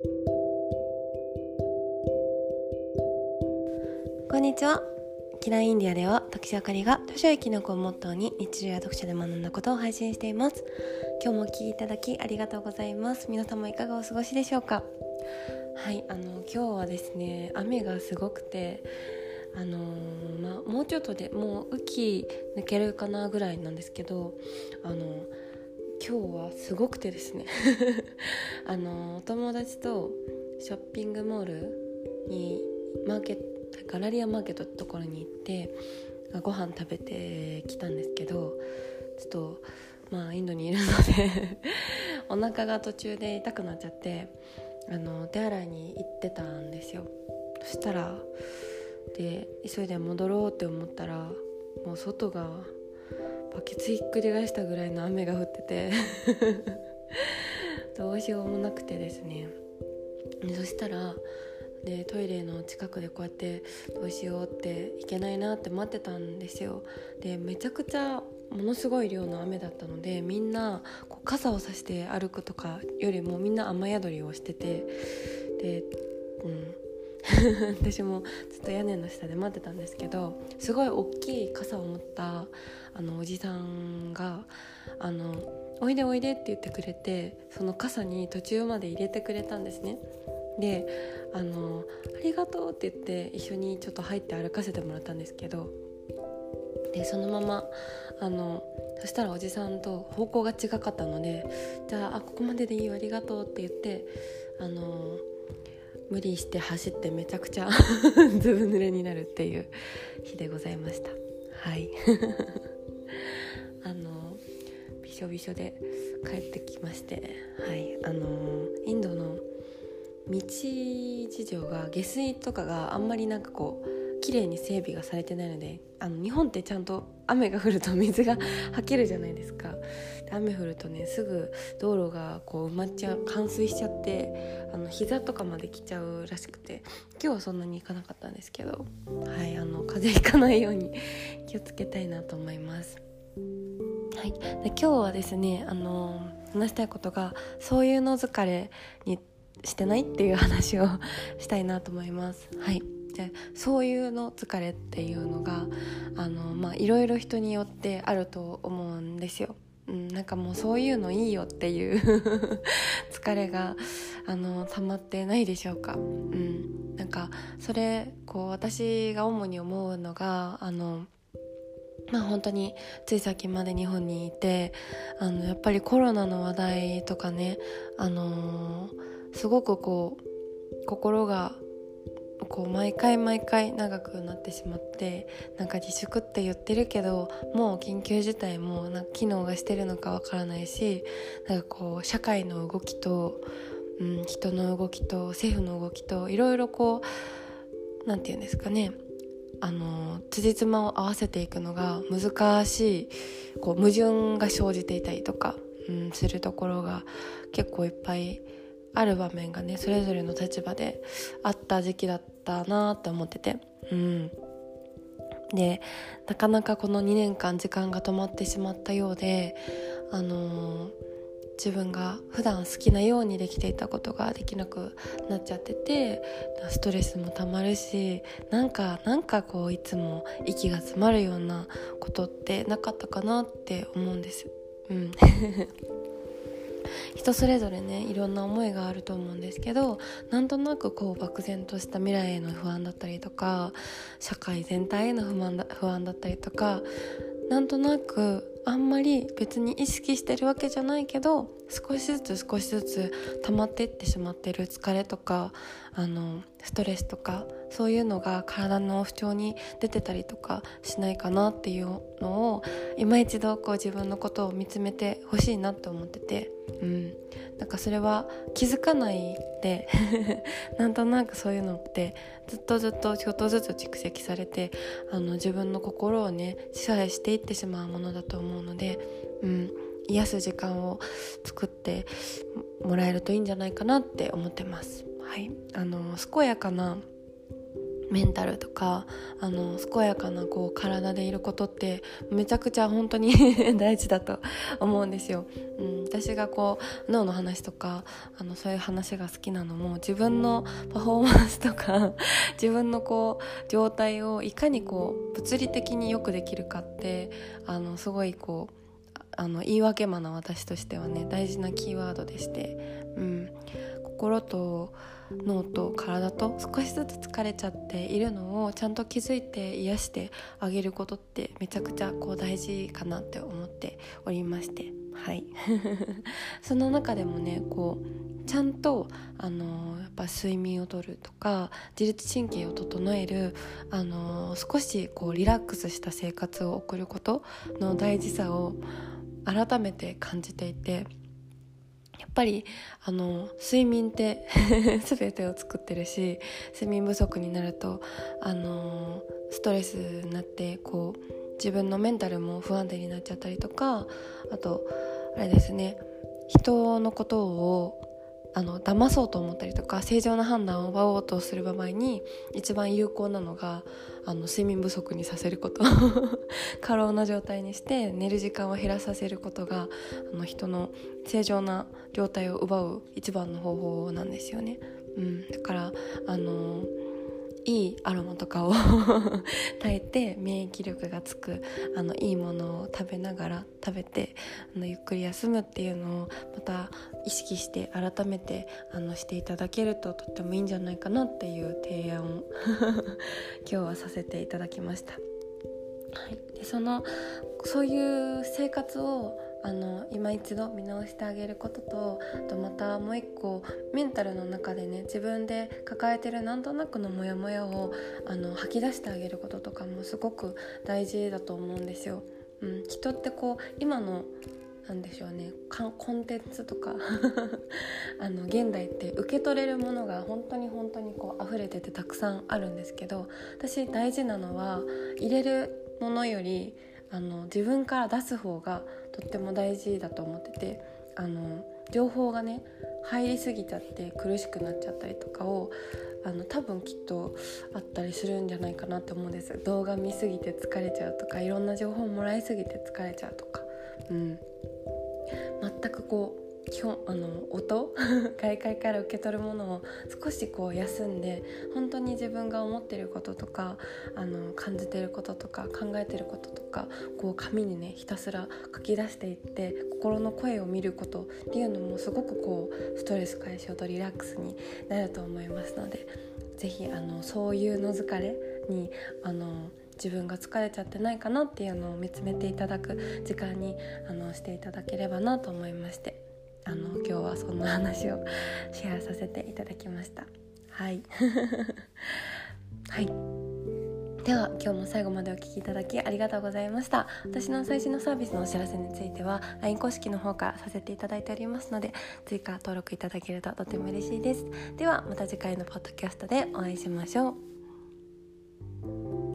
こんにちは。キラインディアでは私あかりが図書やキノコをモットーに日常や読書で学んだことを配信しています。今日もお聴きいただきありがとうございます。皆様いかがお過ごしでしょうか？はいあの今日はですね雨がすごくてあのー、まあ、もうちょっとでもう雨季抜けるかなぐらいなんですけどあの今日はすごくてですね。あのお友達とショッピングモールにマーケットガラリアマーケットってところに行ってご飯食べてきたんですけどちょっとまあインドにいるので お腹が途中で痛くなっちゃってあの手洗いに行ってたんですよ。そしたらで急いで戻ろうって思ったらもう外がバケツひっくり返したぐらいの雨が降ってて。どうしようもなくてですね。そしたらでトイレの近くでこうやってどうしようっていけないなって待ってたんですよ。でめちゃくちゃものすごい量の雨だったのでみんなこう傘をさして歩くとかよりもみんな雨宿りをしてて。でうん。私もずっと屋根の下で待ってたんですけどすごい大きい傘を持ったあのおじさんがあの「おいでおいで」って言ってくれてその傘に途中まで入れてくれたんですね。であの「ありがとう」って言って一緒にちょっと入って歩かせてもらったんですけどでそのままあのそしたらおじさんと方向が違かったので「じゃああここまででいいよありがとう」って言ってあの無理して走ってめちゃくちゃ ずぶ濡れになるっていう日でございました。はい。あのびしょびしょで帰ってきましてはい。あのインドの道事情が下水とかがあんまりなんかこう綺麗に整備がされてないのであの日本ってちゃんと雨が降ると水がはけるじゃないですか雨降るとねすぐ道路がこう埋まっちゃう冠水しちゃってあの膝とかまで来ちゃうらしくて今日はそんなに行かなかったんですけどはいあの風邪ひかないように 気をつけたいなと思います。はい、で今日はですねあの話したいことがそういうの疲れにしてないっていう話をしたいなと思います。はいでそういうの疲れっていうのがあのまあいろいろ人によってあると思うんですよ。うん、なんかもうそういうのいいよっていう 疲れがあの溜まってないでしょうか。うん、なんかそれこう私が主に思うのがあのまあ本当につい先まで日本にいてあのやっぱりコロナの話題とかねあのーすごくこう心がこう毎回毎回長くなってしまってなんか自粛って言ってるけどもう緊急事態もなんか機能がしてるのかわからないしなんかこう社会の動きと、うん、人の動きと政府の動きといろいろこう何て言うんですかねあの辻褄を合わせていくのが難しいこう矛盾が生じていたりとか、うん、するところが結構いっぱいある場面がねそれぞれの立場であった時期だったなって思ってて。うん。でなかなかこの2年間時間が止まってしまったようであのー、自分が普段好きなようにできていたことができなくなっちゃっててストレスもたまるしなんかなんかこういつも息が詰まるようなことってなかったかなって思うんです。うん。人それぞれねいろんな思いがあると思うんですけどなんとなくこう漠然とした未来への不安だったりとか社会全体への不満だ不安だったりとかなんとなくあんまり別に意識してるわけじゃないけど少しずつ少しずつ溜まっていってしまってる疲れとかあのストレスとかそういうのが体の不調に出てたりとかしないかなっていうのを今一度こう自分のことを見つめてほしいなって思ってて、うん、なんかそれは気づかないで なんとなくそういうのってずっとずっとちょっとずつ蓄積されてあの自分の心をね支配していってしまうものだと思うので、うん、癒す時間を作ってもらえるといいんじゃないかなって思ってます。はい、あの健やかなメンタルとかあの健やかなこう体でいることってめちゃくちゃ本当に 大事だと思うんですよ。うん、私がこう脳の話とかあのそういう話が好きなのも自分のパフォーマンスとか 自分のこう状態をいかにこう物理的によくできるかってあのすごいこうあの言い訳魔な私としてはね大事なキーワードでして、うん、心と脳と体と少しずつ疲れちゃっているのをちゃんと気づいて癒してあげることってめちゃくちゃこう大事かなって思っておりまして。はい。その中でもねこうちゃんとあのやっぱ睡眠をとるとか自律神経を整えるあの少しこうリラックスした生活を送ることの大事さを改めて感じていてやっぱりあの睡眠って 全てを作ってるし睡眠不足になるとあのストレスになってこう自分のメンタルも不安定になっちゃったりとかあとあれですね人のことをあの騙そうと思ったりとか正常な判断を奪おうとする場合に一番有効なのがあの睡眠不足にさせること 過労な状態にして寝る時間を減らさせることがあの人の正常な状態を奪う一番の方法なんですよね。うん、だからあのーいいアロマとかを 炊いて免疫力がつくあのいいものを食べながら食べてあのゆっくり休むっていうのをまた意識して改めてあのしていただけるととってもいいんじゃないかなっていう提案を 今日はさせていただきました。はい、でそのそういう生活をあの今一度見直してあげることとあとまたもう一個メンタルの中でね自分で抱えてるなんとなくのモヤモヤをあの吐き出してあげることとかもすごく大事だと思うんですよ。うん、人ってこう今のなんでしょうねコンテンツとか あの現代って受け取れるものが本当に本当にこう溢れててたくさんあるんですけど私大事なのは入れるものよりあの自分から出す方がとっても大事だと思っててあの情報がね入りすぎちゃって苦しくなっちゃったりとかをあの多分きっとあったりするんじゃないかなと思うんです。動画見すぎて疲れちゃうとかいろんな情報もらいすぎて疲れちゃうとか、うん、全くこう基本あの音？外界から受け取るものを少しこう休んで本当に自分が思ってることとかあの感じてることとか考えてることとかこう紙にねひたすら書き出していって心の声を見ることっていうのもすごくこうストレス解消とリラックスになると思いますので是非そういうの疲れにあの自分が疲れちゃってないかなっていうのを見つめていただく時間にあのしていただければなと思いまして。あの今日はそんな話を シェアさせていただきました。はい。はい。では今日も最後までお聴きいただきありがとうございました。私の最新のサービスのお知らせについては LINE 公式の方からさせていただいておりますので追加登録いただけるととても嬉しいです。ではまた次回のポッドキャストでお会いしましょう